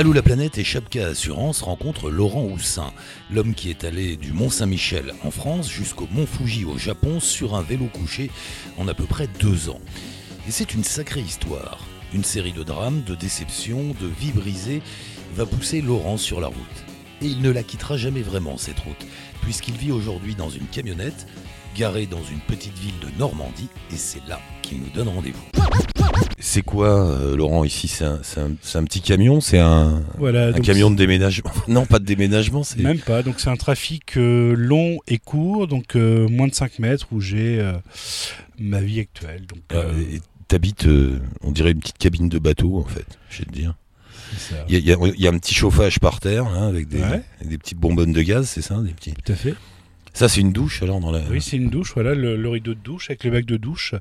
Allô la planète et Chapka Assurance rencontrent Laurent Houssin, l'homme qui est allé du Mont Saint-Michel en France jusqu'au Mont Fuji au Japon sur un vélo couché en à peu près deux ans. Et c'est une sacrée histoire. Une série de drames, de déceptions, de vies brisées va pousser Laurent sur la route. Et il ne la quittera jamais vraiment cette route, puisqu'il vit aujourd'hui dans une camionnette, garée dans une petite ville de Normandie, et c'est là qu'il nous donne rendez-vous. C'est quoi, euh, Laurent, ici C'est un, petit camion C'est un, Voilà, un donc camion de déménagement Non, pas de déménagement, c'est... Même pas, donc c'est un trafic euh, long et court, donc euh, moins de 5 mètres où j'ai euh, ma vie actuelle. Donc, Euh, euh, et T'habites, euh, on dirait une petite cabine de bateau, en fait, je vais te dire. Il y a, y y un petit chauffage par terre, hein, avec, des, Ouais. des petites bonbonnes de gaz, c'est ça des petits... Tout à fait. Ça, c'est une douche, alors, dans la... Oui, c'est une douche, voilà, le, le rideau de douche avec le bac de douche.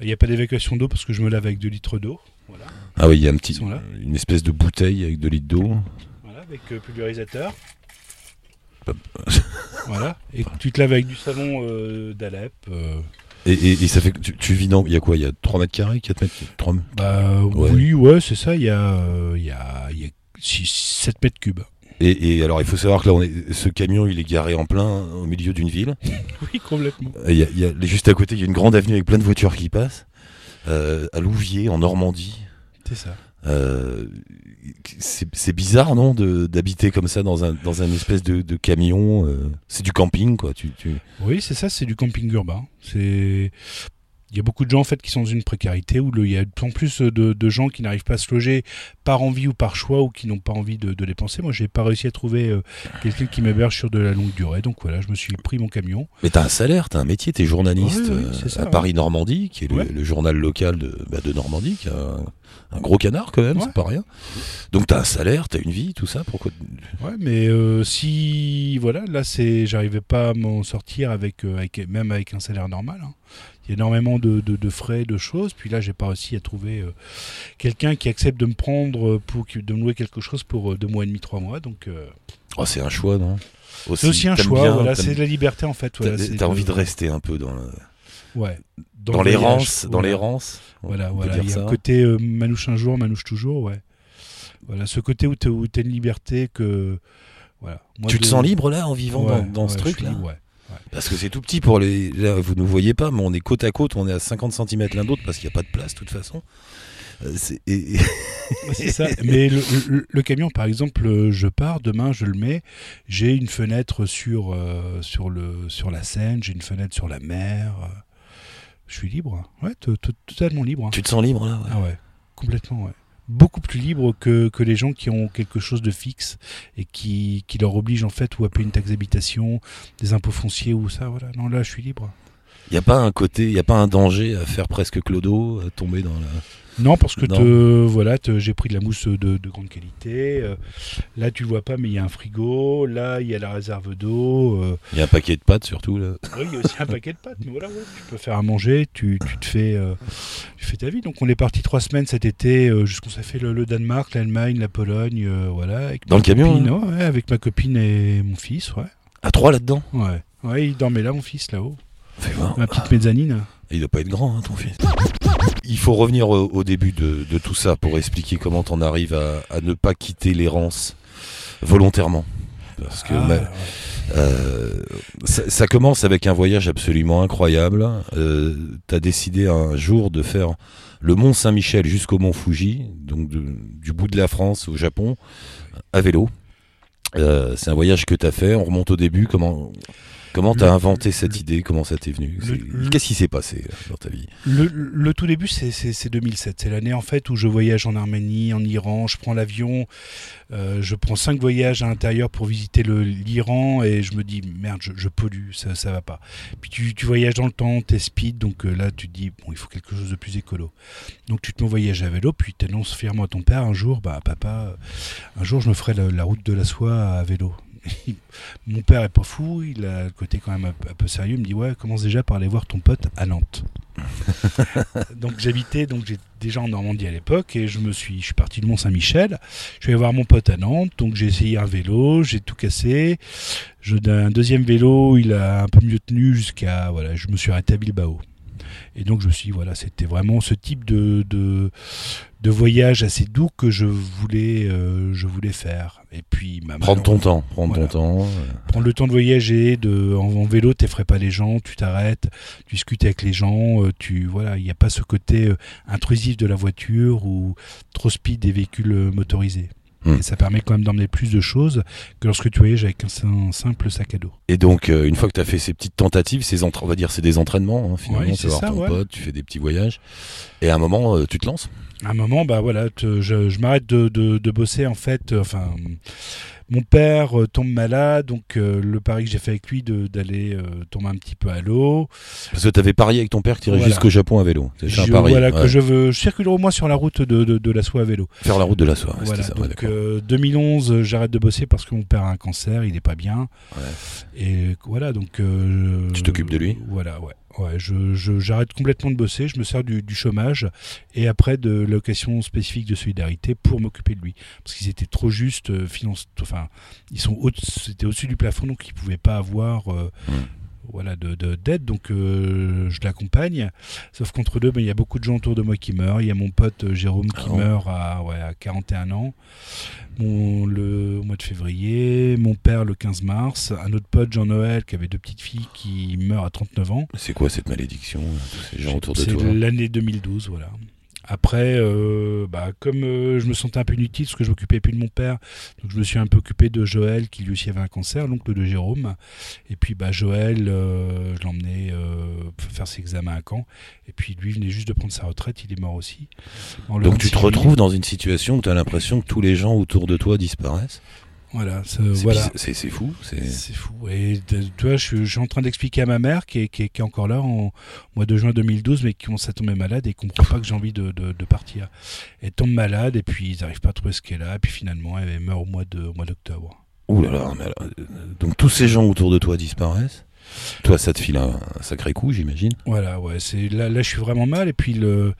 Il n'y a pas d'évacuation d'eau parce que je me lave avec 2 litres d'eau. Voilà, Ah oui, il y a un petit, une espèce de bouteille avec 2 litres d'eau. voilà avec euh, pulvérisateur. Voilà, et tu te laves avec du savon euh, d'Alep. euh, Et, et, et ça fait que tu, tu vis dans... Il y a quoi Il y a 3 mètres carrés 4 mètres 3... bah Ouais. oui, ouais, c'est ça, il y a, il y a, il y a 7 mètres cubes. Et, et alors, il faut savoir que là, on est, ce camion, il est garé en plein au milieu d'une ville. Oui, complètement. Et Il y a, il y a- juste à côté, il y a une grande avenue avec plein de voitures qui passent. Euh, à Louviers, en Normandie. C'est ça. Euh, c'est bizarre, non, d'habiter comme ça dans un, dans un espèce de, de camion. euh, c'est du camping, quoi. Tu, tu... Oui, c'est ça, c'est du camping urbain. C'est il y a beaucoup de gens en fait qui sont dans une précarité où le- il y a de plus en plus de, de gens qui n'arrivent pas à se loger par envie ou par choix ou qui n'ont pas envie de, de dépenser. Moi, j'ai pas réussi à trouver euh, quelqu'un qui m'héberge sur de la longue durée. Donc voilà, je me suis pris mon camion. Mais t'as un salaire, t'as un métier, t'es journaliste euh, ça, à ouais. Paris-Normandie, qui est le, journal local de, bah, de Normandie, qui a un, un gros canard quand même, c'est pas rien. Donc t'as un salaire, t'as une vie, tout ça. Pourquoi Ouais, mais euh, si voilà, là c'est, j'arrivais pas à m'en sortir avec, avec même avec un salaire normal. hein. Il y a énormément de, de, de frais, de choses. Puis là, j'ai pas réussi à trouver euh, quelqu'un qui accepte de me prendre pour qui- de me louer quelque chose pour euh, deux mois et demi, trois mois. Donc euh, Oh, c'est un choix, non? C'est aussi un choix. bien, voilà, c'est de la liberté en fait. Voilà, T'as envie de rester un peu dans, le- Ouais. dans, le les voyage, rances, dans voilà. Voilà, Il y a un côté euh, manouche un jour, manouche toujours, ouais. Voilà, ce côté où tu as une liberté que. Voilà. Moi, Tu te de- sens libre là en vivant Ouais, dans, dans ce truc là suis- ouais. Parce que c'est tout petit pour les. Là, vous ne voyez pas, mais on est côte à côte, on est à 50 cm l'un d'autre parce qu'il n'y a pas de place de toute façon. Euh, c'est- et- Ouais, ça. Mais le, le- le camion, par exemple, euh, je pars, demain je le mets, j'ai une fenêtre sur, euh, sur, le, sur la Seine, j'ai une fenêtre sur la mer. Je suis libre. Ouais, to- to- totalement libre. hein. tu te sens libre là ouais. Ah ouais, complètement, ouais. Beaucoup plus libre que, que les gens qui ont quelque chose de fixe et qui, qui leur oblige en fait ou à payer une taxe d'habitation, des impôts fonciers ou ça, voilà. Non, là, je suis libre. Il n'y a pas un côté, il n'y a pas un danger à faire presque clodo, à tomber dans la. Non, parce que te- voilà, te- j'ai pris de la mousse de, de grande qualité. euh, là, tu le vois pas, mais il y a un frigo. Là, il y a la réserve d'eau. euh, Il y a un paquet de pâtes surtout là. oui, il y a aussi un paquet de pâtes. Mais voilà, ouais, tu peux faire à manger. Tu, tu te fais, euh, tu fais ta vie. Donc, on est parti trois semaines cet été. Euh, jusqu'on s'est fait le, le Danemark, l'Allemagne, la Pologne. euh, voilà. Avec Dans le camion, copine, hein ouais, avec ma copine et mon fils. Ouais. À trois là-dedans? Ouais. Ouais, il dormait là, mon fils, là-haut. Voir. Ma petite mezzanine. Il doit pas être grand, hein, ton fils. Il faut revenir au, au début de, de tout ça pour expliquer comment t'en arrives à, à ne pas quitter l'errance volontairement. Parce que Ah, ma- ouais. euh, ça, ça commence avec un voyage absolument incroyable. Euh, T'as décidé un jour de faire le Mont Saint-Michel jusqu'au Mont Fuji, donc de- du bout de la France au Japon, à vélo. Euh, C'est un voyage que t'as fait. On remonte au début. Comment comment t'as inventé cette idée? Comment ça t'est venu? Qu'est-ce qui s'est passé euh, dans ta vie? Le, le tout début, c'est- c'est c'est 2007. C'est l'année en fait où je voyage en Arménie, en Iran. Je prends l'avion, euh, je prends cinq voyages à l'intérieur pour visiter l'Iran et je me dis merde, je, je pollue, ça, ça va pas. Puis tu, tu voyages dans le temps, t'es speed, donc euh, là tu te dis bon, il faut quelque chose de plus écolo. Donc tu te mets voyage à vélo, puis tu annonces fièrement à ton père un jour, bah papa, un jour je me ferai la, la route de la soie à vélo. Mon père est pas fou, il a le côté quand même un, peu- un peu sérieux. Il me dit ouais, commence déjà par aller voir ton pote à Nantes. donc j'habitais donc j'ai déjà en Normandie à l'époque et je me suis je suis parti de Mont Saint-Michel. Je vais voir mon pote à Nantes. Donc j'ai essayé un vélo, j'ai tout cassé. Je, un deuxième vélo, il a un peu mieux tenu jusqu'à voilà, je me suis arrêté à Bilbao. Et donc je me suis dit, voilà, c'était vraiment ce type de, de, de voyage assez doux que je voulais, euh, je voulais faire. Et puis, bah, Prendre ton temps, prendre Voilà. ton temps. euh. prendre le temps de voyager, de, en, en vélo, t'effraies pas les gens, tu t'arrêtes, tu discutes avec les gens, euh, tu voilà, il n'y a pas ce côté intrusif de la voiture ou trop speed des véhicules motorisés. Hmm. Et ça permet quand même d'emmener plus de choses que lorsque tu voyages avec un, simple sac à dos. Et donc, euh, une fois que tu as fait ces petites tentatives, ces on va dire c'est des entraînements, hein, finalement, Ouais, tu vas voir ton ouais. pote, tu fais des petits voyages, et à un moment, euh, tu te lances? À un moment, bah voilà, te- je, je m'arrête de, de, de bosser en fait. euh, enfin, mon père euh, tombe malade, donc euh, le pari que j'ai fait avec lui de- d'aller euh, tomber un petit peu à l'eau. Parce que tu avais parié avec ton père que tu irais Voilà. jusqu'au Japon à vélo. C'est un pari. Voilà, ouais. que je veux, je circule au moins sur la route de, de, de la soie à vélo. Faire la route de la soie, Voilà, ça. donc d'accord. euh, 2011, euh, j'arrête de bosser parce que mon père a un cancer, il est pas bien. Ouais. Et voilà, donc. Tu t'occupes de lui Voilà, ouais. Je, j'arrête complètement de bosser, je me sers du, chômage et après de l'occasion spécifique de solidarité pour m'occuper de lui. Parce qu'ils étaient trop justes, euh, enfin, ils sont au, c'était au-dessus du plafond, donc ils pouvaient pas avoir euh, Mm. Voilà, de, de- d'aide, donc euh, je l'accompagne. Sauf qu'entre deux, ben, il y a beaucoup de gens autour de moi qui meurent. Il y a mon pote euh, Jérôme qui Ah meurt à, ouais, à 41 ans. Mon, le au mois de février, mon père le 15 mars, un autre pote Jean-Noël qui avait deux petites filles qui meurent à 39 ans. C'est quoi cette malédiction, tous ces gens autour de C'est toi? l'année 2012, voilà. Après, euh, bah, comme euh, je me sentais un peu inutile parce que je m'occupais plus de mon père, donc je me suis un peu occupé de Joël qui lui aussi avait un cancer, l'oncle de Jérôme. Et puis bah, Joël, euh, je l'emmenais euh, faire ses examens à Caen. Et puis lui venait juste de prendre sa retraite, il est mort aussi. Donc tu te 26 retrouves dans une situation où tu as l'impression que tous les gens autour de toi disparaissent? Voilà, C'est voilà. fou. c'est- fou. Et de- tu vois, je, suis- je suis en train d'expliquer à ma mère, qui est, qui est- qui est encore là en mois de juin 2012, mais qui commence à tomber malade et comprend pas que j'ai envie de, de- de partir. Elle tombe malade et puis ils n'arrivent pas à trouver ce qu'elle a. Et puis finalement, elle meurt au mois d'octobre. Ouh là là, mais alors, euh, donc tous ces gens autour de toi disparaissent. Toi, ça te file un, un sacré coup, j'imagine. Voilà, ouais. C'est là, là, je suis vraiment mal. Et puis le,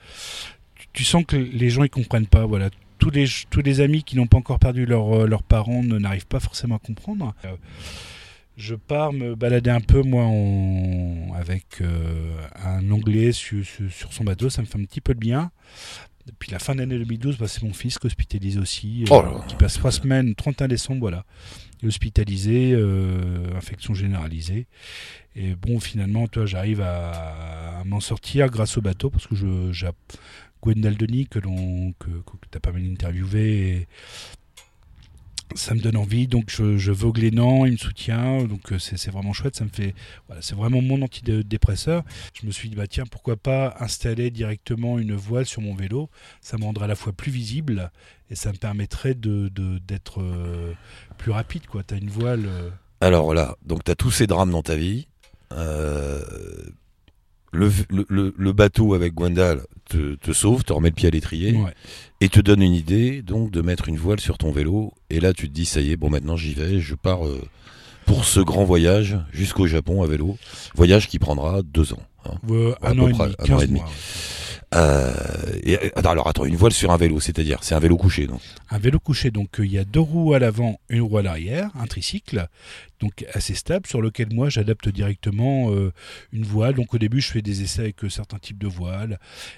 tu, tu sens que les gens ils comprennent pas. Voilà, tous les tous les amis qui n'ont pas encore perdu leurs euh, leurs parents n'arrivent pas forcément à comprendre. Euh, je pars me balader un peu moi en- avec euh, un Anglais sur, sur, sur son bateau, ça me fait un petit peu de bien. Depuis la fin de l'année 2012, bah, c'est mon fils qui est hospitalisé aussi, Oh qui passe trois semaines, 31 décembre, voilà. Il est hospitalisé, euh, infection généralisée. Et bon, finalement, toi, j'arrive à, à m'en sortir grâce au bateau, parce que je, Gwendal Denis, que que, tu as pas mal interviewé, et ça me donne envie, donc je, je les Nans, il me soutient, donc euh, c'est, vraiment chouette, ça me fait, voilà, c'est vraiment mon antidépresseur. Je me suis dit, bah tiens, pourquoi pas installer directement une voile sur mon vélo, ça me rendrait à la fois plus visible, et ça me permettrait de, d'être euh, plus rapide, quoi. T'as une voile... euh, Alors là, donc tu as tous ces drames dans ta vie. Le, le- le- bateau avec Gwendal te, te sauve, te remet le pied à l'étrier ouais. et te donne une idée donc de mettre une voile sur ton vélo. Et là, tu te dis, ça y est, bon, maintenant j'y vais, je pars euh, pour ce grand voyage jusqu'au Japon à vélo. Voyage qui prendra deux ans. hein. À un peu an et près, demi, un an 15 et demi. mois. ouais. Euh, et, alors attends, une voile sur un vélo, c'est-à-dire, c'est un vélo couché, donc. Un vélo couché, donc euh, il y a deux roues à l'avant, une roue à l'arrière, un tricycle, donc assez stable, sur lequel moi j'adapte directement euh, une voile. Donc au début je fais des essais avec euh, certains types de voiles.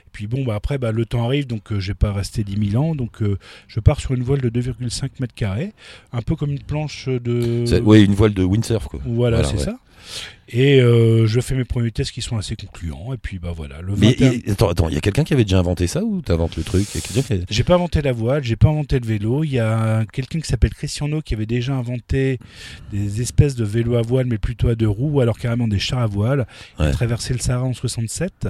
Et puis bon, bah, après bah, le temps arrive, donc je vais pas rester 10 000 ans, donc je pars sur une voile de 2,5 mètres carrés, un peu comme une planche de... Ouais, une voile de windsurf, quoi. Voilà, Voilà, c'est ouais. ça. Et euh, je fais mes premiers tests qui sont assez concluants. Et puis bah voilà, le Mais 21 et- attends, attends, il y a quelqu'un qui avait déjà inventé ça ou t'inventes le truc? Qui J'ai pas inventé la voile, j'ai pas inventé le vélo. Il y a quelqu'un qui s'appelle Cristiano qui avait déjà inventé des espèces de vélos à voile, mais plutôt à deux roues, ou alors carrément des chars à voile. Il a traversé le Sahara en 67.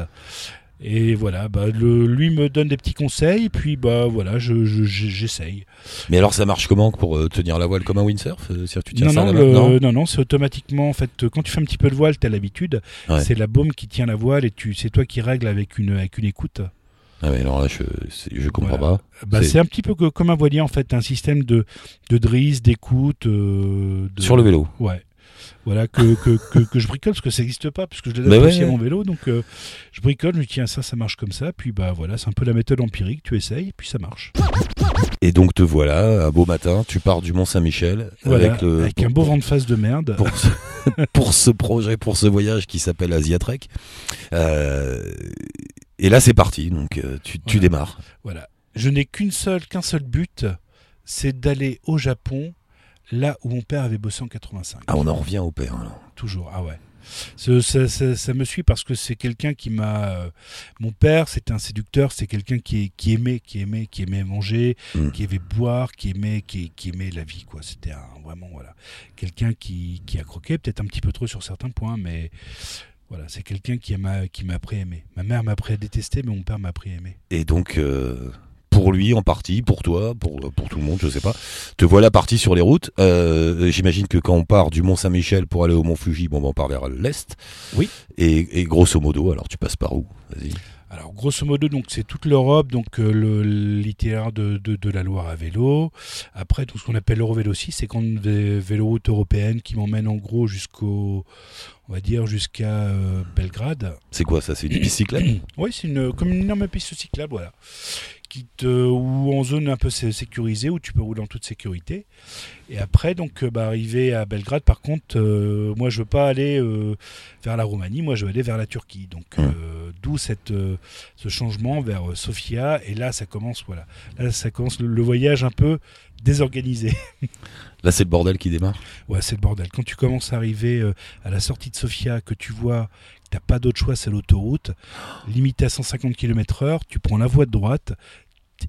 Et voilà, bah, le, lui me donne des petits conseils, puis bah voilà, je, je- je- j'essaye. Mais alors ça marche comment pour euh, tenir la voile comme un windsurf Euh, tu tiens Non ça non, le- Non non, non, c'est automatiquement en fait quand tu fais un petit peu de voile, t'as l'habitude. Ouais. C'est la baume qui tient la voile et tu, c'est toi qui règles avec une avec une écoute. Ah ouais, alors là je, je comprends Voilà. pas. Bah, C'est- un petit peu que- comme un voilier en fait, un système de de drisse, d'écoute. euh, de- Sur le vélo. Ouais. Voilà, que, que, que, que je bricole, parce que ça n'existe pas, parce que je l'adapte Bah aussi à mon vélo. Donc, euh, je bricole, je me dis, tiens, ça, ça marche comme ça. Puis, bah voilà, c'est un peu la méthode empirique. Tu essayes, puis ça marche. Et donc te voilà, un beau matin, tu pars du Mont Saint-Michel Voilà, avec, le- avec un beau vent de face de merde. pour ce, pour ce projet, pour ce voyage qui s'appelle Asiatrek. Euh, et là c'est parti, donc euh, tu, tu démarres. Voilà. Je n'ai qu'une seule, qu'un seul but, c'est d'aller au Japon, là où mon père avait bossé en 85. Ah on en revient au père. alors. Toujours, ah ouais. Ça, ça- ça me suit parce que c'est quelqu'un qui m'a. euh, mon père, c'était un séducteur, c'est quelqu'un qui, qui aimait, qui aimait, qui aimait manger, Mm. qui aimait boire, qui aimait, qui, qui aimait la vie, quoi. C'était vraiment voilà, quelqu'un qui, qui a croqué, peut-être un petit peu trop sur certains points, mais voilà, c'est quelqu'un qui m'a qui m'a appris à aimer. Ma mère m'a appris à détester, mais mon père m'a appris à aimer. Et donc euh, pour lui en partie, pour toi, pour, pour tout le monde, je sais pas. Te voilà parti sur les routes. Euh, J'imagine que quand on part du Mont Saint-Michel pour aller au Mont Fuji, bon, ben, on part vers l'est. Oui. Et, et grosso modo, alors tu passes par où? Vas-y. Alors grosso modo, donc c'est toute l'Europe, donc euh, le l'itinéraire de, de, de la Loire à vélo. Après, tout ce qu'on appelle l'Eurovélo 6, c'est quand vé véloroute européenne qui m'emmène en gros jusqu'au, on va dire jusqu'à euh, Belgrade. C'est quoi ça? C'est une bicyclette Oui, c'est une comme une énorme piste cyclable, voilà, qui te ou en zone un peu sé- sécurisée où tu peux rouler en toute sécurité. Et après, donc, euh, bah, arrivé à Belgrade, par contre, euh, moi, je veux pas aller euh, vers la Roumanie, moi, je veux aller vers la Turquie. Donc, euh, d'où cette euh, ce changement vers euh, Sofia. Et là, ça commence, voilà, là, ça commence le, le voyage un peu désorganisé. Là, c'est le bordel qui démarre. Ouais, c'est le bordel. Quand tu commences à arriver euh, à la sortie de Sofia, que tu vois t'as pas d'autre choix, c'est l'autoroute, limitée à 150 km/h, tu prends la voie de droite,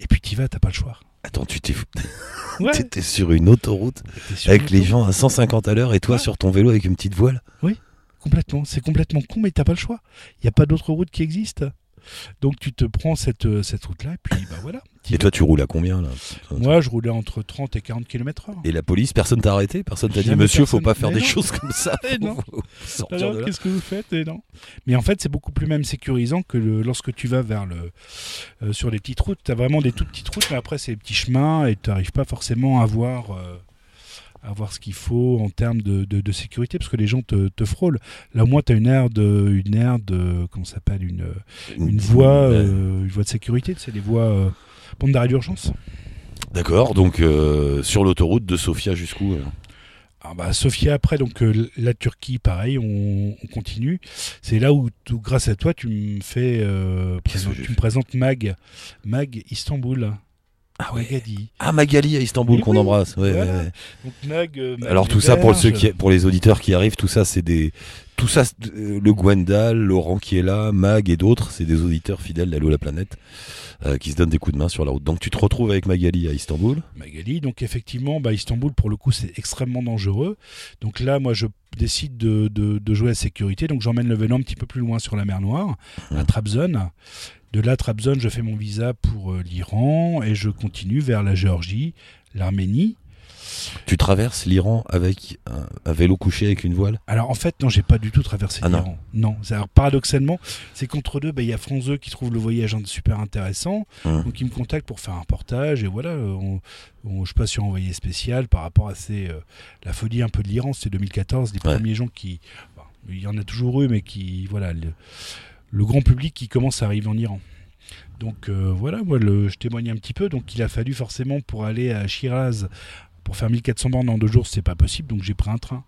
et puis tu vas, t'as pas le choix. Attends, tu t'es Ouais. t'étais sur une autoroute sur avec les gens à 150 à l'heure et toi Ouais. sur ton vélo avec une petite voile. Complètement. C'est complètement con, mais t'as pas le choix. Il n'y a pas d'autre route qui existe. Donc tu te prends cette, euh, cette route-là, et puis bah voilà. Et toi, tu roules à combien là? Moi, je roulais entre 30 et 40 km/h. Et la police, personne t'a arrêté? Personne t'a dit, monsieur, faut personne. pas faire Mais des non. choses comme ça. Non. faut Alors, qu'est-ce que vous faites Et non? Mais en fait, c'est beaucoup plus même sécurisant que le- lorsque tu vas vers le euh, sur les petites routes. Tu as vraiment des toutes petites routes, mais après, c'est des petits chemins et tu n'arrives pas forcément à voir, euh, à voir ce qu'il faut en termes de, de- de sécurité parce que les gens te, te frôlent. Là, au moins, tu as une aire de, une aire de, comment ça s'appelle une, une voie, euh, une voie de sécurité. C'est des voies euh, d'arrêt d'urgence. D'accord, donc euh, sur l'autoroute de Sofia jusqu'où euh? Ah bah, Sofia, après, donc euh, la Turquie, pareil, on, on continue. C'est là où, grâce à toi, tu me fais, euh, tu me présentes Mag, Mag Istanbul, Ah ouais. Magadie. Ah, Magali à Istanbul Mais qu'on oui, embrasse. Ouais, voilà. ouais. Donc euh, Alors tout ça pour ceux qui, pour les auditeurs qui arrivent, tout ça c'est des, tout ça, euh, le Gwendal, Laurent qui est là, Mag et d'autres, c'est des auditeurs fidèles d'Allo la planète euh, qui se donnent des coups de main sur la route. Donc tu te retrouves avec Magali à Istanbul. Magali. Donc effectivement, bah, Istanbul, pour le coup, c'est extrêmement dangereux. Donc là, moi, je décide de, de, de jouer à sécurité. Donc j'emmène le vélo un petit peu plus loin sur la mer Noire, à Mhm. Trabzon. De là, Trabzon, je fais mon visa pour euh, l'Iran et je continue vers la Géorgie, l'Arménie. Tu traverses l'Iran avec un, un vélo couché avec une voile? Alors en fait, non, j'ai pas du tout traversé Ah non. l'Iran. Non, C'est- alors, paradoxalement, c'est qu'entre deux, bah, il y a France 2 qui trouve le voyage super intéressant, Hum. donc ils me contactent pour faire un reportage et voilà, euh, on, on- je passe sur un envoyé spécial par rapport à ces, euh, la folie un peu de l'Iran. C'était 2014, les Ouais. premiers gens qui, bon, il y en a toujours eu, mais qui, voilà, le, le grand public qui commence à arriver en Iran. Donc euh, voilà, moi le, je témoigne un petit peu. Donc il a fallu forcément pour aller à Shiraz pour faire 1400 bornes en deux jours, c'est pas possible. Donc j'ai pris un train.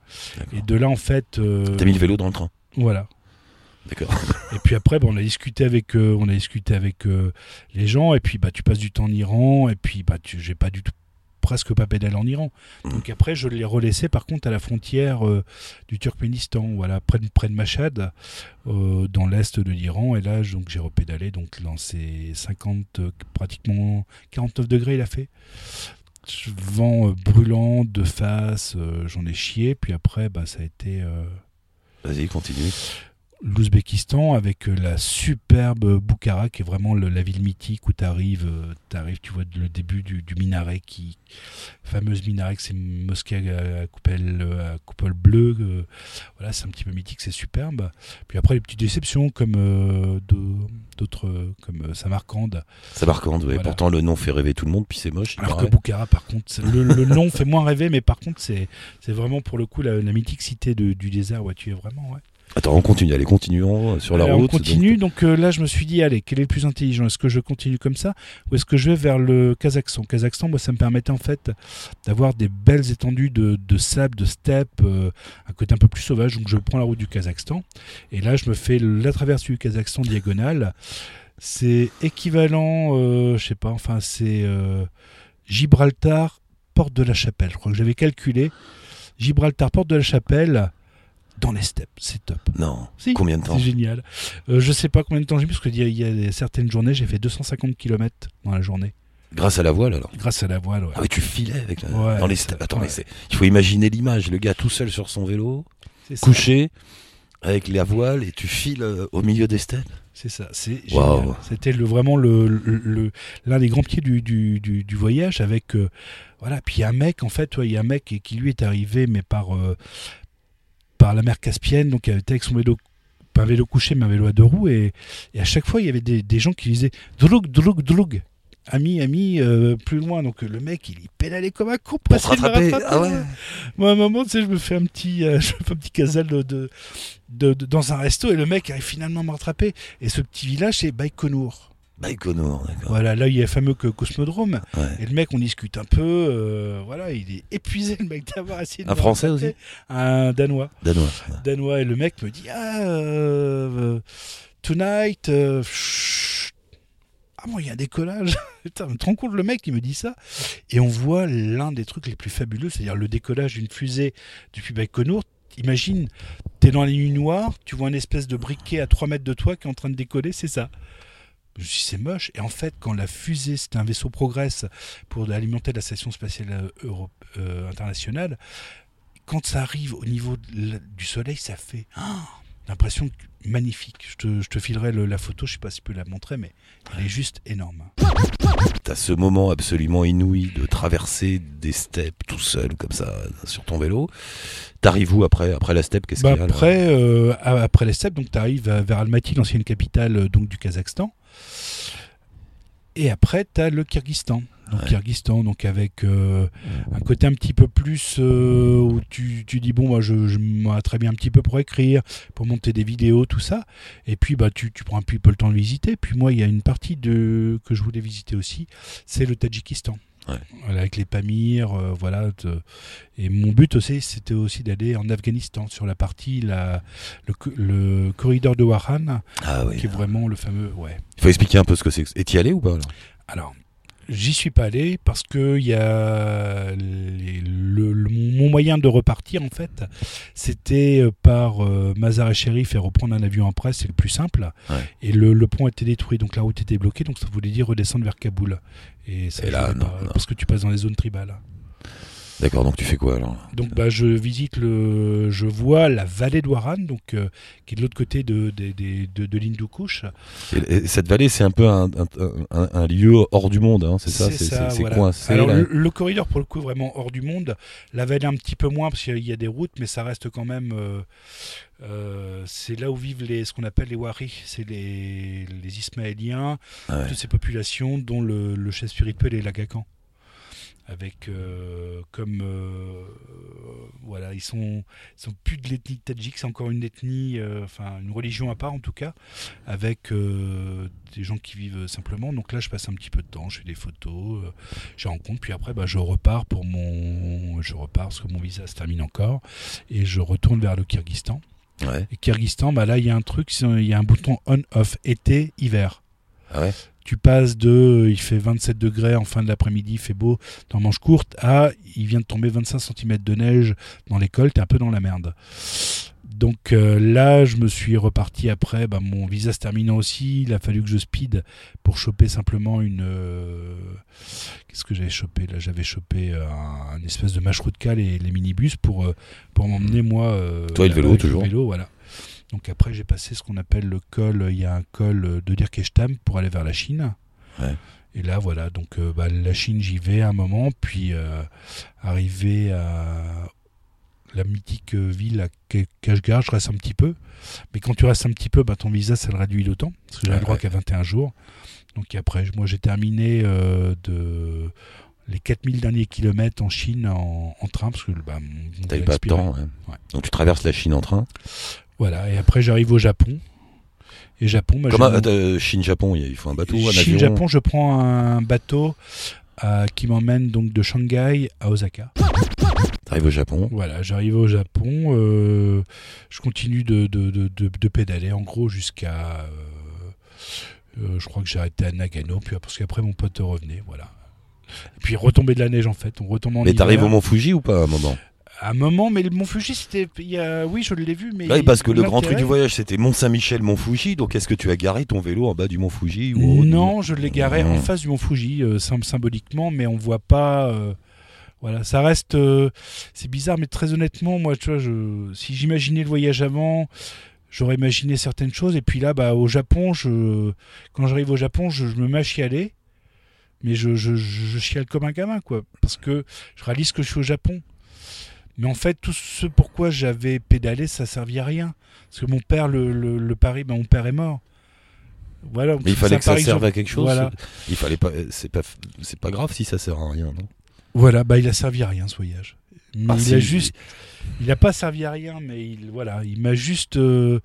Et de là en fait, euh, T'as mis le vélo dans le train. voilà. D'accord. Et puis après, bah, on a discuté avec, euh, on a discuté avec euh, les gens. Et puis bah tu passes du temps en Iran. Et puis bah j'ai pas du tout presque pas pédalé en Iran. Mm. Donc après, je l'ai relaissé par contre à la frontière euh, du Turkménistan, voilà, près de, près de Mashhad, euh, dans l'est de l'Iran. Et là, donc j'ai repédalé, donc dans ces 50, euh, pratiquement 49 degrés, il a fait. Vent euh, brûlant de face, euh, j'en ai chié. Puis après, bah, ça a été euh, Vas-y, continue. l'Ouzbékistan avec euh, la superbe Boukhara qui est vraiment le- la ville mythique où tu arrives, tu vois le début du, du minaret qui fameuse minaret c'est une mosquée à, coupole, euh, à coupole bleue euh, voilà c'est un petit peu mythique c'est superbe puis après les petites déceptions comme euh, d'autres euh, comme euh, Samarcande Samarcande, ouais. Voilà. Pourtant le nom fait rêver tout le monde, puis c'est moche. alors que. Boukhara par contre le, le nom fait moins rêver mais par contre c'est c'est vraiment pour le coup la, la mythique cité de- du désert où tu es vraiment ouais Attends, on continue, allez, continuons sur la Alors, route. On continue, donc, euh, là je me suis dit, allez, quel est le plus intelligent? Est-ce que je continue comme ça ou est-ce que je vais vers le Kazakhstan? Kazakhstan, moi ça me permettait en fait d'avoir des belles étendues de, de sable, de steppe, euh, un côté un peu plus sauvage, donc je prends la route du Kazakhstan. Et là je me fais la traversée du Kazakhstan diagonale. C'est équivalent, euh, je sais pas, enfin c'est euh, Gibraltar, porte de la Chapelle. Je crois que j'avais calculé. Gibraltar, porte de la Chapelle dans les steppes, c'est top. Non. Si, Combien de temps C'est génial. Euh, je sais pas combien de temps j'ai mis, parce qu'il y, a- certaines journées, j'ai fait 250 km dans la journée, Grâce à la voile alors. grâce à la voile. ouais. Ah oui, tu filais avec la... Ouais, dans les steppes. Attends, ouais. mais il faut imaginer l'image, le gars tout seul sur son vélo, couché, avec la voile, et tu files euh, au milieu des steppes. C'est ça, c'est génial. C'était le, vraiment le, l'un des grands pieds du, du, du- du voyage avec euh, voilà. Puis il y a un mec en fait, ouais, il y a un mec qui, qui, lui est arrivé mais par euh, par la mer Caspienne, donc il était avec son vélo pas un vélo couché mais un vélo à deux roues et, et à chaque fois il y avait des, des gens qui disaient droug droug droug ami ami euh, plus loin donc le mec il, il pédalait comme un con Pour rattraper. Ah ouais. moi, à un moment, tu sais, je me fais un petit, euh, je me fais un petit casal de, de, de- de- dans un resto et le mec arrive finalement à me rattraper. Et ce petit village, c'est Baïkonour. Baïkonour, d'accord. Voilà, là, il y a le fameux que- cosmodrome. Ouais. Et le mec, on discute un peu. euh, voilà, il est épuisé, le mec, d'avoir essayé de Un me Français aussi Un Danois. Danois. Danois. Et le mec me dit Ah, euh, tonight. euh, ah bon, il y a un décollage. Putain, te rends compte, le mec, il me dit ça. Et on voit l'un des trucs les plus fabuleux, c'est-à-dire le décollage d'une fusée depuis Baïkonour. Imagine, t'es dans la nuit noire, tu vois une espèce de briquet à 3 mètres de toi qui est en train de décoller, c'est ça. Je me suis dit, c'est moche. Et en fait, quand la fusée, c'était un vaisseau Progress pour alimenter la station spatiale euh, Europe, euh, internationale, quand ça arrive au niveau de la- du soleil, ça fait ah, l'impression que- magnifique. Je te, je te filerai le- la photo, je sais pas si tu peux la montrer, mais elle est juste énorme. T'as ce moment absolument inouï de traverser des steppes tout seul, comme ça, sur ton vélo. T'arrives où après, après la steppe? Qu'est-ce Bah, qu'il y a là? après, euh, a- après les steppes, donc tu arrives vers Almaty, l'ancienne capitale donc du Kazakhstan. Et après, tu as le Kyrgyzstan. Donc, Ouais. Kyrgyzstan, donc avec euh, un côté un petit peu plus euh, où tu, tu dis bon, moi je, je très bien un petit peu pour écrire, pour monter des vidéos, tout ça. Et puis bah tu, tu prends un petit peu le temps de visiter. Puis moi, il y a une partie de que je voulais visiter aussi, c'est le Tadjikistan. Ouais. Voilà, avec les Pamirs, euh, voilà. et mon but aussi, c'était aussi d'aller en Afghanistan sur la partie la, le, co- le corridor de Waran, Ah oui. qui est vraiment le fameux. Ouais. Il faut expliquer un peu ce que c'est. Et t'y allais ou pas alors? Alors, j'y suis pas allé parce que il y a les- le, le- mon moyen de repartir en fait, c'était euh, par euh, Mazar et Shérif et reprendre un avion après, c'est le plus simple. Ouais. Et le, le pont était détruit, donc la route était bloquée, donc ça voulait dire redescendre vers Kaboul. Et, ça, Et là, voulais non, pas, non. parce que tu passes dans les zones tribales. D'accord, donc tu fais quoi alors Donc bah, je visite le, je vois la vallée de Waran, donc euh, qui est de l'autre côté de de, de, l'Hindoukouche. Et- et cette vallée, c'est un peu un, un- un- un lieu hors du monde, hein, c'est ça C'est voilà. coincé. Alors là. le, le corridor pour le coup vraiment hors du monde, la vallée un petit peu moins parce qu'il y a des routes, mais ça reste quand même. euh, euh, c'est là où vivent les, ce qu'on appelle les Wari, c'est les, les Ismaéliens, Ah ouais. toutes ces populations dont le, le chef spirituel est l'Agacan. Avec euh, comme euh, voilà, ils sont, ils sont plus de l'ethnie tadjik, c'est encore une ethnie, euh, enfin une religion à part en tout cas, avec des gens qui vivent simplement. Donc là, je passe un petit peu de temps, je fais des photos, je rencontre, puis après, bah, je repars pour mon, je repars parce que mon visa se termine encore, et je retourne vers le Kyrgyzstan. Ouais. Et Kyrgyzstan, bah là, il y a un truc, il y a un bouton on/off, été, hiver. Ah ouais? Tu passes de il fait 27 degrés en fin de l'après-midi, il fait beau dans manche courte, à il vient de tomber 25 cm de neige dans l'école, t'es un peu dans la merde. Donc euh, là, je me suis reparti après, bah, mon visa se terminant aussi, il a fallu que je speed pour choper simplement une... euh, Qu'est-ce que j'avais chopé Là, j'avais chopé euh, un, espèce de mashroutka, les, les minibus, pour, euh, pour m'emmener moi... euh, Toi et le vélo, toujours. vélo, voilà. Donc après, j'ai passé ce qu'on appelle le col, il y a un col de Dirkestam pour aller vers la Chine. Ouais. Et là, voilà, donc euh, bah, la Chine, j'y vais un moment, puis euh, arrivé à la mythique ville à Ka- Kashgar, je reste un petit peu. Mais quand tu restes un petit peu, bah, ton visa, ça le réduit d'autant, parce que j'ai Ouais, le droit ouais. qu'à 21 jours. Donc après, moi, j'ai terminé euh, de les 4000 derniers kilomètres en Chine en, en train, parce que bah, mon- mon T'avais visa pas de temps. ouais. Ouais. Donc tu traverses la Chine en train. Voilà, et après j'arrive au Japon. Et Japon, bah, Comment, euh, Chine-Japon, il faut un bateau, un Chine. Japon, je prends un bateau euh, qui m'emmène donc de Shanghai à Osaka. T'arrives au Japon. Voilà, j'arrive au Japon, euh, je continue de, de, de, de- pédaler en gros jusqu'à. euh, je crois que j'ai arrêté à Nagano, puis parce qu'après mon pote revenait, voilà. Et puis retomber de la neige en fait, on retombe en Mais t'arrives au Mont Fuji ou pas à un moment? À un moment, mais le Mont Fuji, c'était. a- Oui, je l'ai vu, mais. Oui, parce que le grand truc du voyage, c'était Mont Saint-Michel, Mont Fuji. Donc, est-ce que tu as garé ton vélo en bas du Mont Fuji ou Non, je l'ai garé en face du Mont Fuji, euh, sym- symboliquement, mais on voit pas. euh, voilà, ça reste. euh, c'est bizarre, mais très honnêtement, moi, tu vois, je, si j'imaginais le voyage avant, j'aurais imaginé certaines choses. Et puis là, bah, au Japon, je, quand j'arrive au Japon, je, je me mets à chialer, mais je, je, je, je chiale comme un gamin, quoi, parce que je réalise que je suis au Japon. Mais en fait, tout ce pourquoi j'avais pédalé, ça servait à rien. Parce que mon père, le, le, le pari, ben, mon père est mort. Voilà, Mais il fallait que ça serve à quelque chose. Voilà. Il fallait pas. C'est pas. C'est pas grave si ça sert à rien, non? Voilà, bah il a servi à rien ce voyage. Mais Ah, il si. a juste, il a pas servi à rien, mais il, voilà, il m'a juste, euh,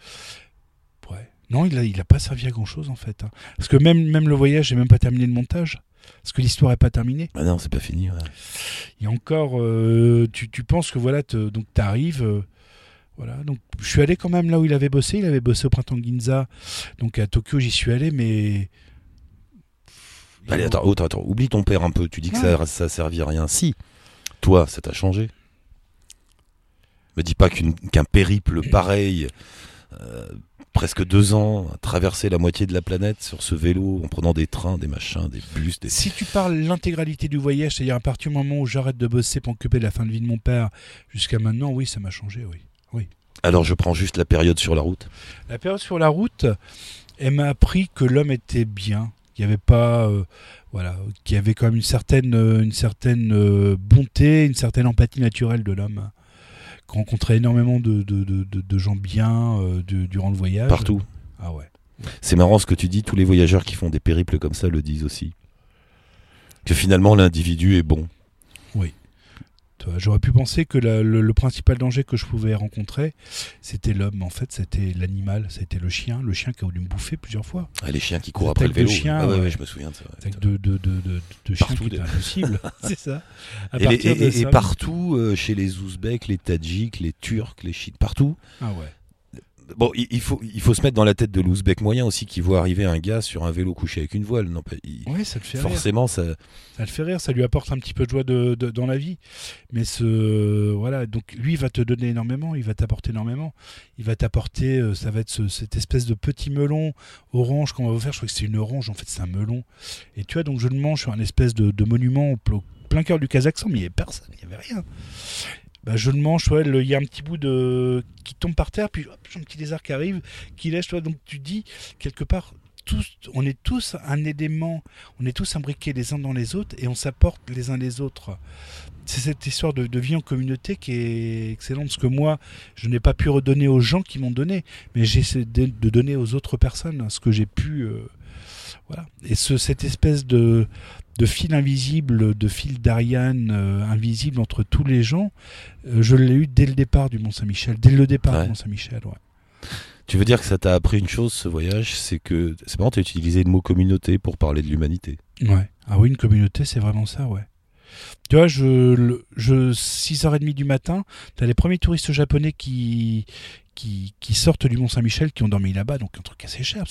ouais, non, il a, il a pas servi à grand chose en fait. hein. Parce que même, même le voyage, j'ai même pas terminé le montage, parce que l'histoire est pas terminée. Ah non, c'est pas fini. ouais. Il y a encore, euh, tu, tu penses que voilà, te- donc t'arrives, euh, voilà, donc je suis allé quand même là où il avait bossé. Il avait bossé au printemps de Ginza, donc à Tokyo, j'y suis allé, mais Allez, attends, attends, attends, oublie ton père un peu. Tu dis que ça, ça a servi à rien. Si, toi, ça t'a changé. Me dis pas qu'un périple pareil, presque deux ans, à traverser la moitié de la planète sur ce vélo, en prenant des trains, des machins, des bus, des... Si tu parles l'intégralité du voyage, c'est-à-dire à partir du moment où j'arrête de bosser pour m'occuper de la fin de vie de mon père jusqu'à maintenant, oui, ça m'a changé, oui. Alors je prends juste la période sur la route. La période sur la route, elle m'a appris que l'homme était bien, qu'il n'y avait pas, euh, voilà, qu'il y avait quand même une certaine, euh, une certaine euh, bonté, une certaine empathie naturelle de l'homme. Qu'on rencontrait énormément de, de, de, de- de gens bien euh, durant le voyage. Partout. Ah ouais. C'est marrant ce que tu dis, tous les voyageurs qui font des périples comme ça le disent aussi. Que finalement l'individu est bon. Vois, J'aurais pu penser que la- le, le principal danger que je pouvais rencontrer, c'était l'homme. Mais En fait, c'était l'animal, c'était le chien. Le chien qui a voulu me bouffer plusieurs fois. Ah, les chiens qui courent après le vélo. chiens, Ah ouais, ouais. ouais, je me souviens de ça. de, de, de, de, de chiens Partout, qui étaient des- impossibles. c'est ça. À Et, les- partir de et- et ça- partout, euh, chez les Ouzbeks, les Tadjiks, les Turcs, les Chiites, partout. Ah ouais. Bon, il, il faut, il faut se mettre dans la tête de l'Ouzbek moyen aussi qui voit arriver un gars sur un vélo couché avec une voile. Non, pas- il- Ouais, ça le fait rire. forcément, ça. Ça le fait rire, ça lui apporte un petit peu de joie de, de- dans la vie. Mais ce voilà, donc lui il va te donner énormément, il va t'apporter énormément. Il va t'apporter, euh, ça va être ce- cette espèce de petit melon orange qu'on va vous faire. Je crois que c'est une orange, en fait c'est un melon. Et tu vois, donc je le mange sur un espèce de, de monument au pl- plein cœur du Kazakhstan, mais il n'y avait personne, il n'y avait rien. Bah, je le mange, il y a un petit bout de qui tombe par terre, puis hop, un petit lézard qui arrive, qui lèche, toi. Donc tu dis quelque part, tous, on est tous un élément on est tous imbriqués les uns dans les autres et on s'apporte les uns les autres. C'est cette histoire de, de vie en communauté qui est excellente, parce que moi, je n'ai pas pu redonner aux gens qui m'ont donné, mais j'ai essayé de, de donner aux autres personnes ce que j'ai pu. euh, voilà. Et ce, cette espèce de, de fil invisible, de fil d'Ariane euh, invisible entre tous les gens, euh, je l'ai eu dès le départ du Mont-Saint-Michel, dès le départ Ouais. du Mont-Saint-Michel. Ouais. Tu veux dire que ça t'a appris une chose, ce voyage, c'est que c'est marrant, tu as utilisé le mot communauté pour parler de l'humanité. Ouais. Ah oui, une communauté, c'est vraiment ça, ouais. Tu vois, je, je 6h30 du matin, t'as les premiers touristes japonais qui, qui, qui sortent du Mont-Saint-Michel, qui ont dormi là-bas, donc un truc assez cher.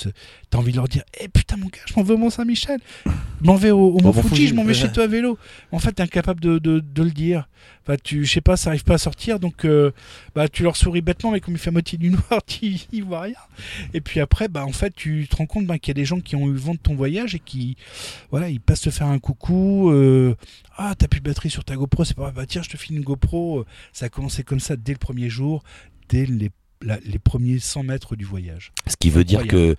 T'as envie de leur dire, eh putain mon gars, je m'en vais au Mont-Saint-Michel. Je m'en vais au, au Mont Mont Fuji, Fuji, je m'en vais chez toi à vélo. En fait, t'es incapable de, de, de le dire. Enfin, tu, je sais pas, ça arrive pas à sortir, donc euh, bah, tu leur souris bêtement, mais comme il fait à moitié du noir, tu y vois rien. Et puis après, bah, en fait, tu te rends compte bah, qu'il y a des gens qui ont eu vent de ton voyage et qui, voilà, ils passent te faire un coucou. euh, ah, t'as plus de batterie sur ta GoPro, c'est pas grave. Bah, tiens, je te file une GoPro. Ça a commencé comme ça dès le premier jour, dès les, la- les premiers 100 mètres du voyage. Ce qui veut dire que euh,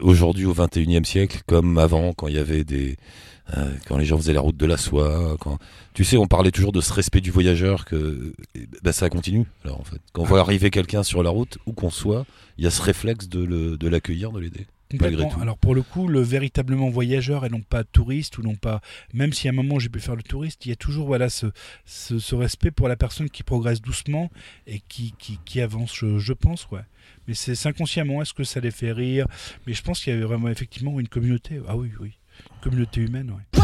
aujourd'hui, au 21e siècle, comme avant, quand il y avait des. euh, quand les gens faisaient la route de la soie, quand tu sais, on parlait toujours de ce respect du voyageur que eh ben, ça continue. Alors en fait, quand on voit arriver quelqu'un sur la route, où qu'on soit, il y a ce réflexe de le- de l'accueillir, de l'aider. Malgré tout. Alors pour le coup, le véritablement voyageur et non pas touriste ou non pas, même si à un moment j'ai pu faire le touriste, il y a toujours voilà ce, ce, ce respect pour la personne qui progresse doucement et qui, qui, qui avance, je, je pense, ouais. Mais c'est inconsciemment, est-ce que ça les fait rire? Mais je pense qu'il y avait vraiment effectivement une communauté. Ah oui, oui, communauté humaine, ouais.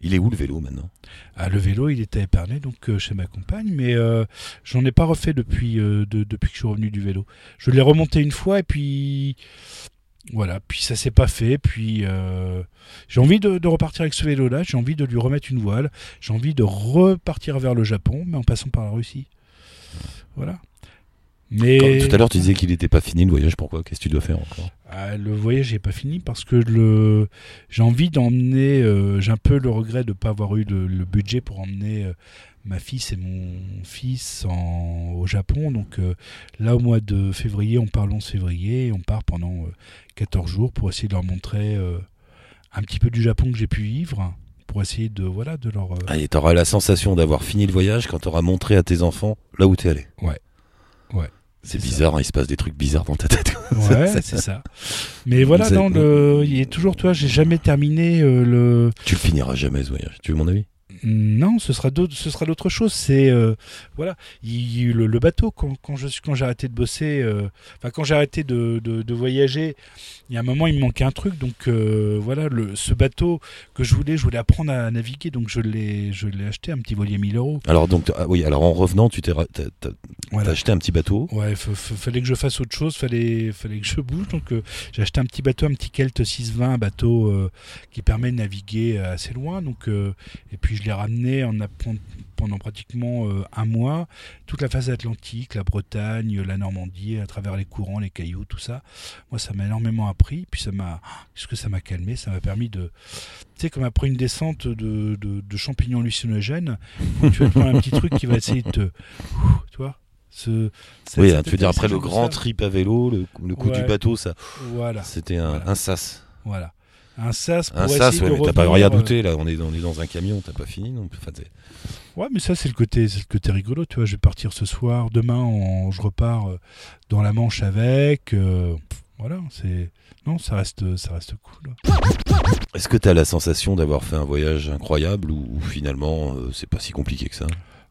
Il est où le vélo maintenant? Ah, le vélo, il était épargné donc euh, chez ma compagne, mais euh, j'en ai pas refait depuis, euh, de- depuis que je suis revenu du vélo. Je l'ai remonté une fois et puis voilà, puis ça s'est pas fait. Puis euh, j'ai envie de, de repartir avec ce vélo-là, j'ai envie de lui remettre une voile, j'ai envie de repartir vers le Japon, mais en passant par la Russie. Voilà. Mais Quand- Tout à l'heure, tu disais qu'il n'était pas fini le voyage. Pourquoi? Qu'est-ce que tu dois faire encore? Ah, le voyage n'est pas fini parce que le j'ai envie d'emmener. euh, j'ai un peu le regret de ne pas avoir eu le, le budget pour emmener euh, ma fille et mon fils en, au Japon. Donc euh, là, au mois de février, on part le 11 février et on part pendant euh, 14 jours pour essayer de leur montrer un petit peu du Japon que j'ai pu vivre. Pour essayer de voilà de leur Ah, et t'auras la sensation d'avoir fini le voyage quand t'auras montré à tes enfants là où t'es allé. Ouais. Ouais. C'est bizarre, hein, il se passe des trucs bizarres dans ta tête. Ouais, c'est ça. Mais voilà, non, le, il est toujours, toi, j'ai jamais terminé euh, le. tu le finiras jamais ce voyage. Tu veux mon avis? Non, ce sera d'autre, ce sera chose. C'est euh, voilà, il, le, le bateau quand, quand je suis quand j'ai arrêté de bosser, euh, enfin quand j'ai arrêté de, de, de voyager, il y a un moment il me manquait un truc. Donc euh, voilà, le, ce bateau que je voulais, je voulais apprendre à naviguer, donc je l'ai, je l'ai acheté un petit voilier 1000 euros. Alors donc, ah oui, alors en revenant, tu t'es, Voilà. acheté un petit bateau. Ouais, fa- fa- fallait que je fasse autre chose, fallait, fallait que je bouge. Donc j'ai acheté un petit bateau, un petit Kelt 620, un bateau qui permet de naviguer assez loin. Donc et puis je l'ai ramené en pendant pratiquement euh, un mois, toute la phase atlantique, la Bretagne, la Normandie, à travers les courants, les cailloux, tout ça. Moi, ça m'a énormément appris. Puis ça m'a, qu'est-ce que ça m'a calmé Ça m'a permis de, tu sais, comme après une descente de, de, de champignons hallucinogènes, tu vas te prendre un petit truc qui va essayer de te, Ouh, tu vois. Ce, Oui, hein, tu veux dire après le grand ça. trip à vélo, le, le coup Ouais. du bateau, ça, Voilà, c'était un, Voilà. un sas. voilà. Un sas pour Un essayer sas, ouais, de mais t'as pas rien euh, douté là. On est, on est dans un camion, t'as pas fini. Enfin, t'es- Ouais, mais ça c'est le côté, c'est le côté rigolo. Tu vois, je vais partir ce soir. Demain, on- je repars euh, dans la Manche avec. euh, voilà, c'est non, ça reste, ça reste cool. Est-ce que t'as la sensation d'avoir fait un voyage incroyable ou, ou finalement euh, c'est pas si compliqué que ça?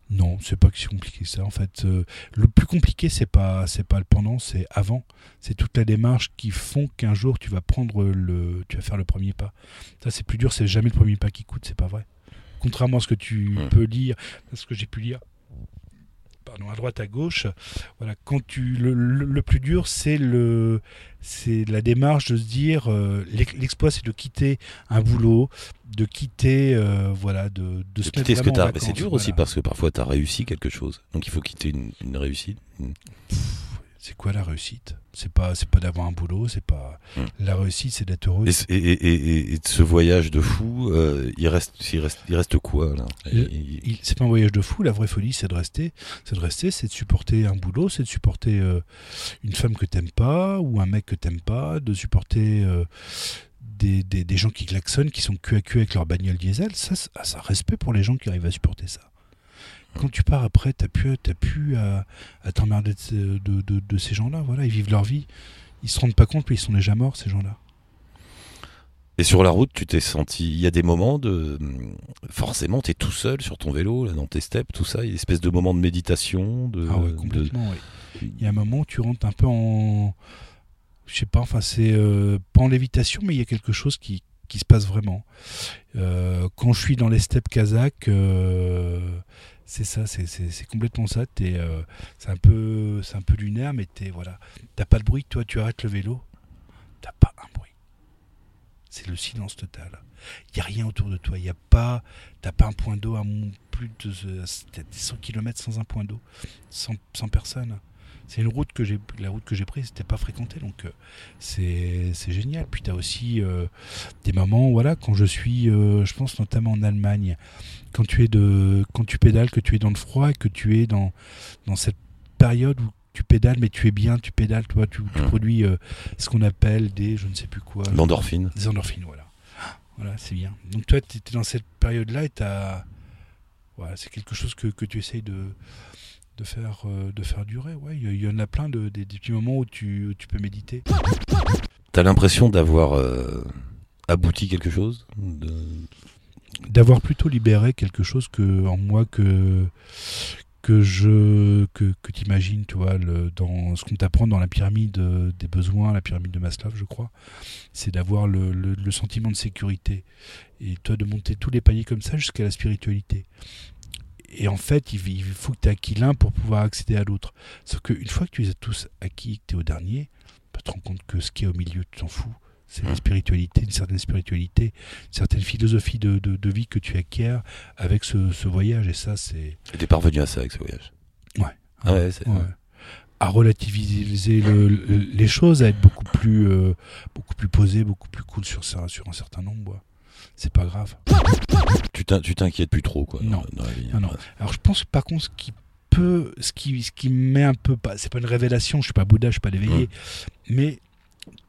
Non, c'est pas que si compliqué que ça. En fait, euh, le plus compliqué, c'est pas, c'est pas le pendant, c'est avant. C'est toute la démarche qui font qu'un jour tu vas prendre le, tu vas faire le premier pas. Ça, c'est plus dur. C'est jamais le premier pas qui coûte. C'est pas vrai. Contrairement à ce que tu Ouais. peux lire, à ce que j'ai pu lire. Pardon, à droite, à gauche. Voilà, quand tu, le, le- le plus dur, c'est le, c'est la démarche de se dire, euh, l'ex- l'exploit, c'est de quitter un boulot, de quitter, euh, voilà, de, de, De se quitter ce que t'as. Mais c'est dur aussi parce que parfois t'as réussi quelque chose. Donc il faut quitter une, une réussite. Une- C'est quoi la réussite? C'est pas, c'est pas d'avoir un boulot, c'est pas. Hmm. La réussite, c'est d'être heureux. Et, ce- et, et, ce voyage de fou, euh, il, reste, il, reste, il reste quoi là? Il- C'est pas un voyage de fou. La vraie folie, c'est de rester. C'est de rester, c'est de supporter un boulot, c'est de supporter euh, une femme que t'aimes pas ou un mec que t'aimes pas, de supporter euh, des, des, des gens qui klaxonnent, qui sont cul à cul avec leur bagnole diesel. Ça, ah, ça respect pour les gens qui arrivent à supporter ça. Quand tu pars après, t'as plus, t'as plus à, à t'emmerder de, ces- de, de- de ces gens-là. Voilà, ils vivent leur vie. Ils se rendent pas compte, mais ils sont déjà morts, ces gens-là. Et sur la route, tu t'es senti. Il y a des moments de. Forcément, t'es tout seul sur ton vélo, là, dans tes steppes, tout ça. Il y a une espèce de moment de méditation. De, Ah ouais, complètement, oui. Il y a un moment où tu rentres un peu en. Je sais pas, enfin, c'est euh, pas en lévitation, mais il y a quelque chose qui, qui se passe vraiment. Euh, quand je suis dans les steppes kazakhs, euh, c'est ça, c'est- complètement ça. T'es, euh, c'est un peu, c'est un peu lunaire, mais t'es voilà, t'as pas de bruit. Toi, tu arrêtes le vélo, t'as pas un bruit. C'est le silence total. Il y a rien autour de toi. Il y a pas, t'as pas un point d'eau à plus de euh, t'as des 100 km sans un point d'eau, sans, sans personne. C'est une route que j'ai, la route que j'ai prise, c'était pas fréquentée, donc euh, c'est génial. Puis t'as aussi euh, des moments, voilà, quand je suis, euh, je pense notamment en Allemagne, quand tu es de, quand tu pédales, que tu es dans le froid et que tu es dans dans cette période où tu pédales, mais tu es bien, tu pédales, toi, tu, tu Mhm. produis euh, ce qu'on appelle des, je ne sais plus quoi, L'endorphine. des endorphines, voilà. Voilà, c'est bien. Donc toi, tu es dans cette période-là et t'as... Voilà, c'est quelque chose que, que tu essayes de, de, faire, euh, de faire durer. Ouais, il y, en a plein de, des, des petits moments où tu, où tu peux méditer. T'as l'impression d'avoir euh, abouti quelque chose de... D'avoir plutôt libéré quelque chose que en moi que que je que, que t'imagines, tu vois, dans ce qu'on t'apprend dans la pyramide des besoins, la pyramide de Maslow, je crois, c'est d'avoir le, le, le sentiment de sécurité et toi de monter tous les paliers comme ça jusqu'à la spiritualité. Et en fait, il, il faut que tu aies acquis l'un pour pouvoir accéder à l'autre. Sauf qu'une fois que tu les as tous acquis, que tu es au dernier, bah, tu te rends compte que ce qui est au milieu, tu t'en fous. C'est la spiritualité, une certaine spiritualité, une certaine philosophie de, de, de vie que tu acquiers avec ce, ce voyage. Et ça, c'est Et T'es parvenu à ça avec ce voyage Ouais. Ah ouais, c'est... ouais. à relativiser le- le- les choses, à être beaucoup plus, euh, beaucoup plus posé, beaucoup plus cool sur, ça, sur un certain nombre. ouais. C'est pas grave. Tu t'in- tu t'inquiètes plus trop, quoi, Non. dans, la vie. Non, non. Alors je pense par contre ce qui peut, ce qui, ce qui me met un peu c'est pas une révélation, je suis pas Bouddha, je suis pas l'éveillé, mais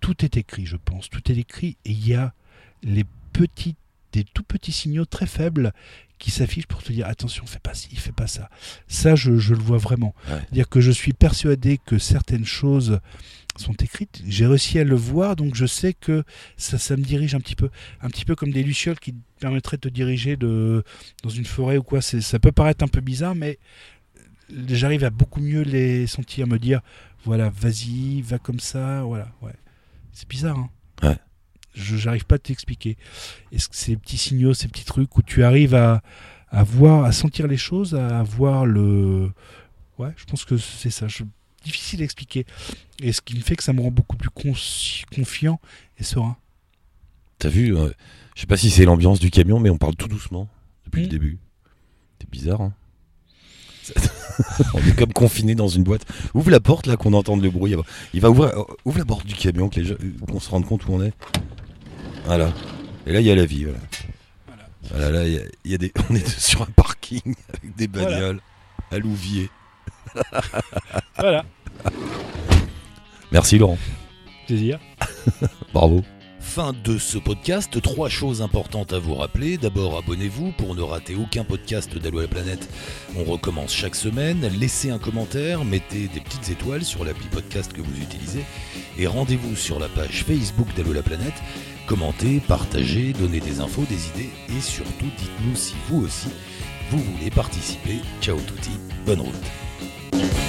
tout est écrit, je pense, tout est écrit et il y a les petits, des tout petits signaux très faibles qui s'affichent pour te dire attention, fais pas ci, fais pas ça. Ça, je, je le vois vraiment. Ouais. Dire que je suis persuadé que certaines choses sont écrites, j'ai réussi à le voir, donc je sais que ça, ça me dirige un petit peu, un petit peu comme des lucioles qui permettraient de te diriger de, dans une forêt ou quoi. Ça peut paraître un peu bizarre, mais j'arrive à beaucoup mieux les sentir, me dire voilà, vas-y, va comme ça, voilà, ouais. C'est bizarre, hein. Ouais. Je j'arrive pas à t'expliquer. Est-ce que ces petits signaux, ces petits trucs où tu arrives à, à voir, à sentir les choses, à voir le. Ouais, je pense que c'est ça. Je... Difficile à expliquer. Et ce qui me fait que ça me rend beaucoup plus confiant et serein. T'as vu euh, Je sais pas si c'est l'ambiance du camion, mais on parle tout doucement depuis le Mm. début. C'est bizarre, hein On est comme confiné dans une boîte. Ouvre la porte là qu'on entende le bruit. Il va ouvrir. euh, Ouvre la porte du camion gens- qu'on se rende compte où on est. Voilà. Et là il y a la vie. Voilà. Voilà. Voilà, là il y a- il y, a des. On est sur un parking avec des Voilà. bagnoles à Louvier. Voilà. Merci Laurent. Plaisir. Bravo. Fin de ce podcast, trois choses importantes à vous rappeler. D'abord, abonnez-vous pour ne rater aucun podcast d'Allo la planète. On recommence chaque semaine. Laissez un commentaire, mettez des petites étoiles sur l'appli podcast que vous utilisez et rendez-vous sur la page Facebook d'Allo la planète. Commentez, partagez, donnez des infos, des idées et surtout dites-nous si vous aussi vous voulez participer. Ciao touti, bonne route.